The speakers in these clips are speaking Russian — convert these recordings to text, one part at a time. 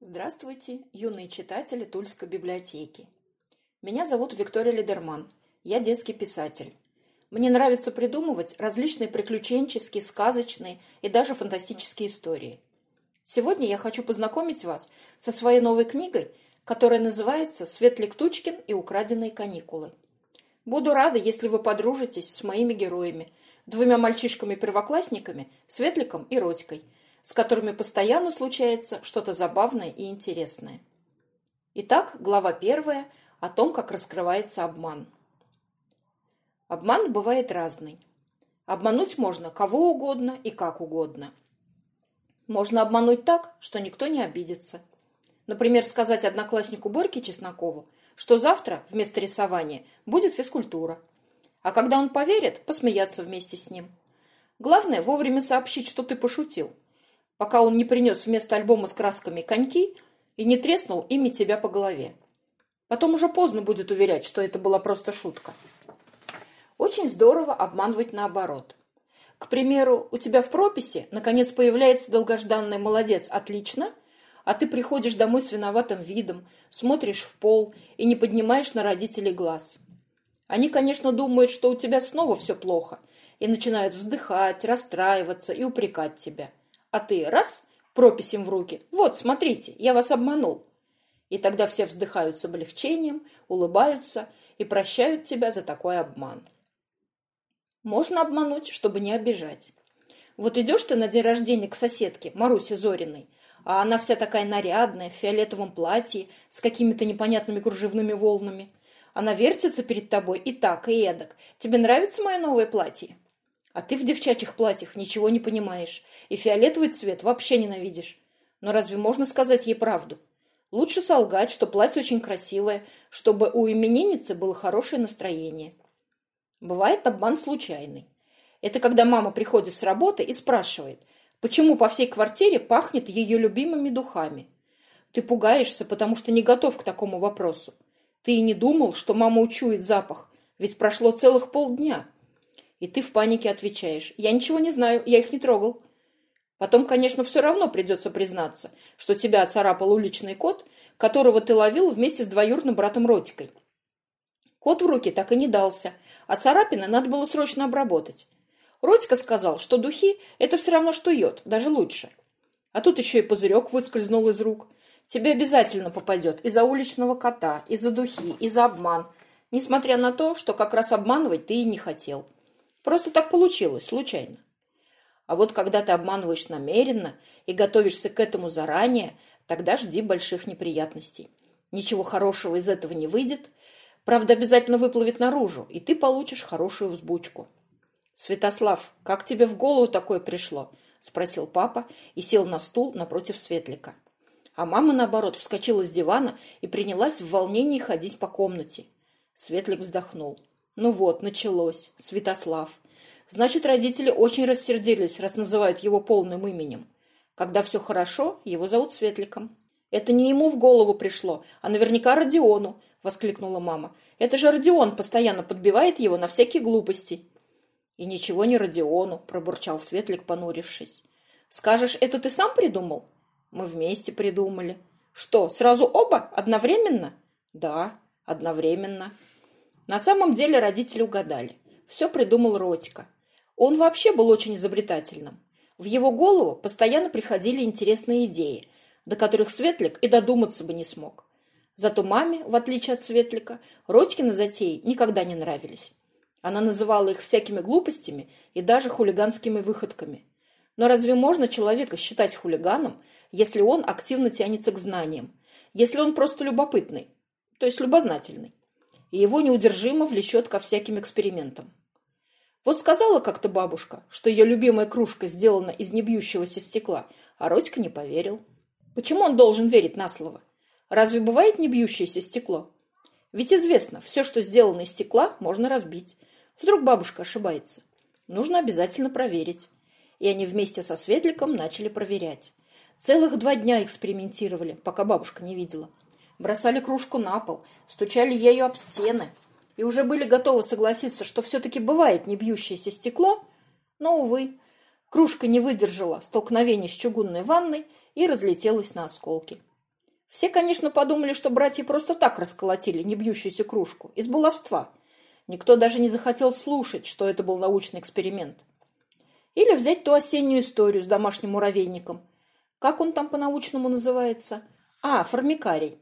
Здравствуйте, юные читатели Тульской библиотеки. Меня зовут Виктория Лидерман. Я детский писатель. Мне нравится придумывать различные приключенческие, сказочные и даже фантастические истории. Сегодня я хочу познакомить вас со своей новой книгой, которая называется «Светлик Тучкин и украденные каникулы». Буду рада, если вы подружитесь с моими героями, двумя мальчишками-первоклассниками, Светликом и Родькой, с которыми постоянно случается что-то забавное и интересное. Итак, глава первая о том, как раскрывается обман. Обман бывает разный. Обмануть можно кого угодно и как угодно. Можно обмануть так, что никто не обидится. Например, сказать однокласснику Борьке Чеснокову, что завтра вместо рисования будет физкультура. А когда он поверит, посмеяться вместе с ним. Главное вовремя сообщить, что ты пошутил, пока он не принес вместо альбома с красками коньки и не треснул ими тебя по голове. Потом уже поздно будет уверять, что это была просто шутка. Очень здорово обманывать наоборот. К примеру, у тебя в прописи наконец появляется долгожданный «молодец, отлично», а ты приходишь домой с виноватым видом, смотришь в пол и не поднимаешь на родителей глаз. Они, конечно, думают, что у тебя снова все плохо, и начинают вздыхать, расстраиваться и упрекать тебя. А ты раз, пропись им в руки, вот, смотрите, я вас обманул. И тогда все вздыхают с облегчением, улыбаются и прощают тебя за такой обман. Можно обмануть, чтобы не обижать. Вот идешь ты на день рождения к соседке, Марусе Зориной, а она вся такая нарядная, в фиолетовом платье, с какими-то непонятными кружевными волнами. Она вертится перед тобой и так, и эдак. Тебе нравится мое новое платье? А ты в девчачьих платьях ничего не понимаешь, и фиолетовый цвет вообще ненавидишь. Но разве можно сказать ей правду? Лучше солгать, что платье очень красивое, чтобы у именинницы было хорошее настроение. Бывает обман случайный. Это когда мама приходит с работы и спрашивает, почему по всей квартире пахнет ее любимыми духами. Ты пугаешься, потому что не готов к такому вопросу. Ты и не думал, что мама учует запах, ведь прошло целых полдня. И ты в панике отвечаешь, я ничего не знаю, я их не трогал. Потом, конечно, все равно придется признаться, что тебя оцарапал уличный кот, которого ты ловил вместе с двоюродным братом Ротикой. Кот в руки так и не дался – а царапины надо было срочно обработать. Родька сказал, что духи – это все равно, что йод, даже лучше. А тут еще и пузырек выскользнул из рук. Тебе обязательно попадет и за уличного кота, и за духи, и за обман, несмотря на то, что как раз обманывать ты и не хотел. Просто так получилось, случайно. А вот когда ты обманываешь намеренно и готовишься к этому заранее, тогда жди больших неприятностей. Ничего хорошего из этого не выйдет, Правда, обязательно выплывет наружу, и ты получишь хорошую взбучку. «Святослав, как тебе в голову такое пришло?» — спросил папа и сел на стул напротив Светлика. А мама, наоборот, вскочила с дивана и принялась в волнении ходить по комнате. Светлик вздохнул. «Ну вот, началось. Святослав. Значит, родители очень рассердились, раз называют его полным именем. Когда все хорошо, его зовут Светликом. Это не ему в голову пришло, а наверняка Родиону, воскликнула мама. «Это же Родион постоянно подбивает его на всякие глупости». «И ничего не Родиону», — пробурчал Светлик, понурившись. «Скажешь, это ты сам придумал?» «Мы вместе придумали». «Что, сразу оба? Одновременно?» «Да, одновременно». На самом деле родители угадали. Все придумал Родька. Он вообще был очень изобретательным. В его голову постоянно приходили интересные идеи, до которых Светлик и додуматься бы не смог. Зато маме, в отличие от Светлика, Родькины затеи никогда не нравились. Она называла их всякими глупостями и даже хулиганскими выходками. Но разве можно человека считать хулиганом, если он активно тянется к знаниям, если он просто любопытный, то есть любознательный, и его неудержимо влечет ко всяким экспериментам? Вот сказала как-то бабушка, что ее любимая кружка сделана из небьющегося стекла, а Родька не поверил. Почему он должен верить на слово? Разве бывает не бьющееся стекло? Ведь известно, все, что сделано из стекла, можно разбить. Вдруг бабушка ошибается. Нужно обязательно проверить. И они вместе со Светликом начали проверять. Целых два дня экспериментировали, пока бабушка не видела. Бросали кружку на пол, стучали ею об стены. И уже были готовы согласиться, что все-таки бывает не бьющееся стекло. Но, увы, кружка не выдержала столкновения с чугунной ванной и разлетелась на осколки. Все, конечно, подумали, что братья просто так расколотили небьющуюся кружку, из баловства. Никто даже не захотел слушать, что это был научный эксперимент. Или взять ту осеннюю историю с домашним муравейником. Как он там по-научному называется? А, формикарий.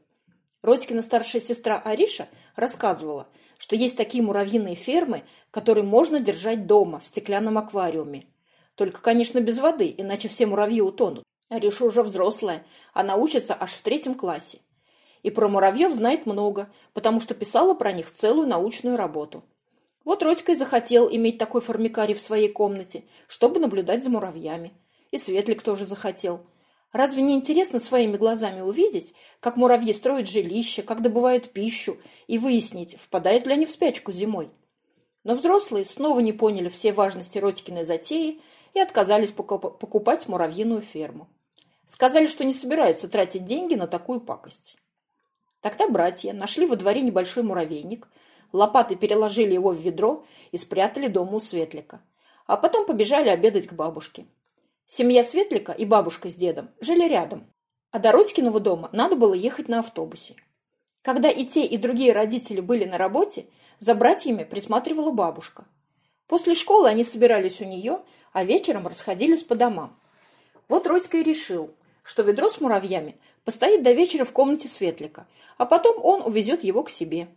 Родькина старшая сестра Ариша рассказывала, что есть такие муравьиные фермы, которые можно держать дома, в стеклянном аквариуме. Только, конечно, без воды, иначе все муравьи утонут. Ариша уже взрослая, она учится аж в третьем классе. И про муравьев знает много, потому что писала про них целую научную работу. Вот Родька и захотел иметь такой формикарий в своей комнате, чтобы наблюдать за муравьями. И Светлик тоже захотел. Разве не интересно своими глазами увидеть, как муравьи строят жилища, как добывают пищу, и выяснить, впадают ли они в спячку зимой? Но взрослые снова не поняли все важности Родькиной затеи и отказались покупать муравьиную ферму. Сказали, что не собираются тратить деньги на такую пакость. Тогда братья нашли во дворе небольшой муравейник, лопатой переложили его в ведро и спрятали дома у Светлика. А потом побежали обедать к бабушке. Семья Светлика и бабушка с дедом жили рядом, а до Родькиного дома надо было ехать на автобусе. Когда и те, и другие родители были на работе, за братьями присматривала бабушка. После школы они собирались у нее, а вечером расходились по домам. Вот Родька и решил, что ведро с муравьями постоит до вечера в комнате Светлика, а потом он увезет его к себе.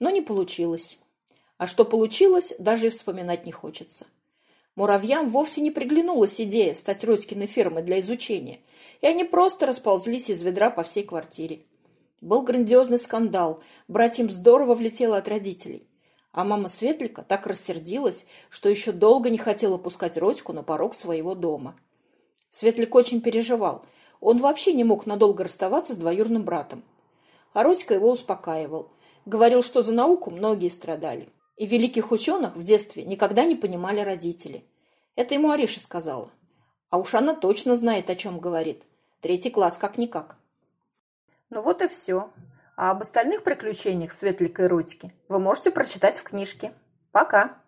Но не получилось. А что получилось, даже и вспоминать не хочется. Муравьям вовсе не приглянулась идея стать Родькиной фермой для изучения, и они просто расползлись из ведра по всей квартире. Был грандиозный скандал, братьям здорово влетело от родителей. А мама Светлика так рассердилась, что еще долго не хотела пускать Родьку на порог своего дома. Светлик очень переживал. Он вообще не мог надолго расставаться с двоюрным братом. А Родька его успокаивал. Говорил, что за науку многие страдали. И великих ученых в детстве никогда не понимали родители. Это ему Ариша сказала. А уж она точно знает, о чем говорит. Третий класс как-никак. Ну вот и все. А об остальных приключениях Светлика и Рудьки вы можете прочитать в книжке. Пока!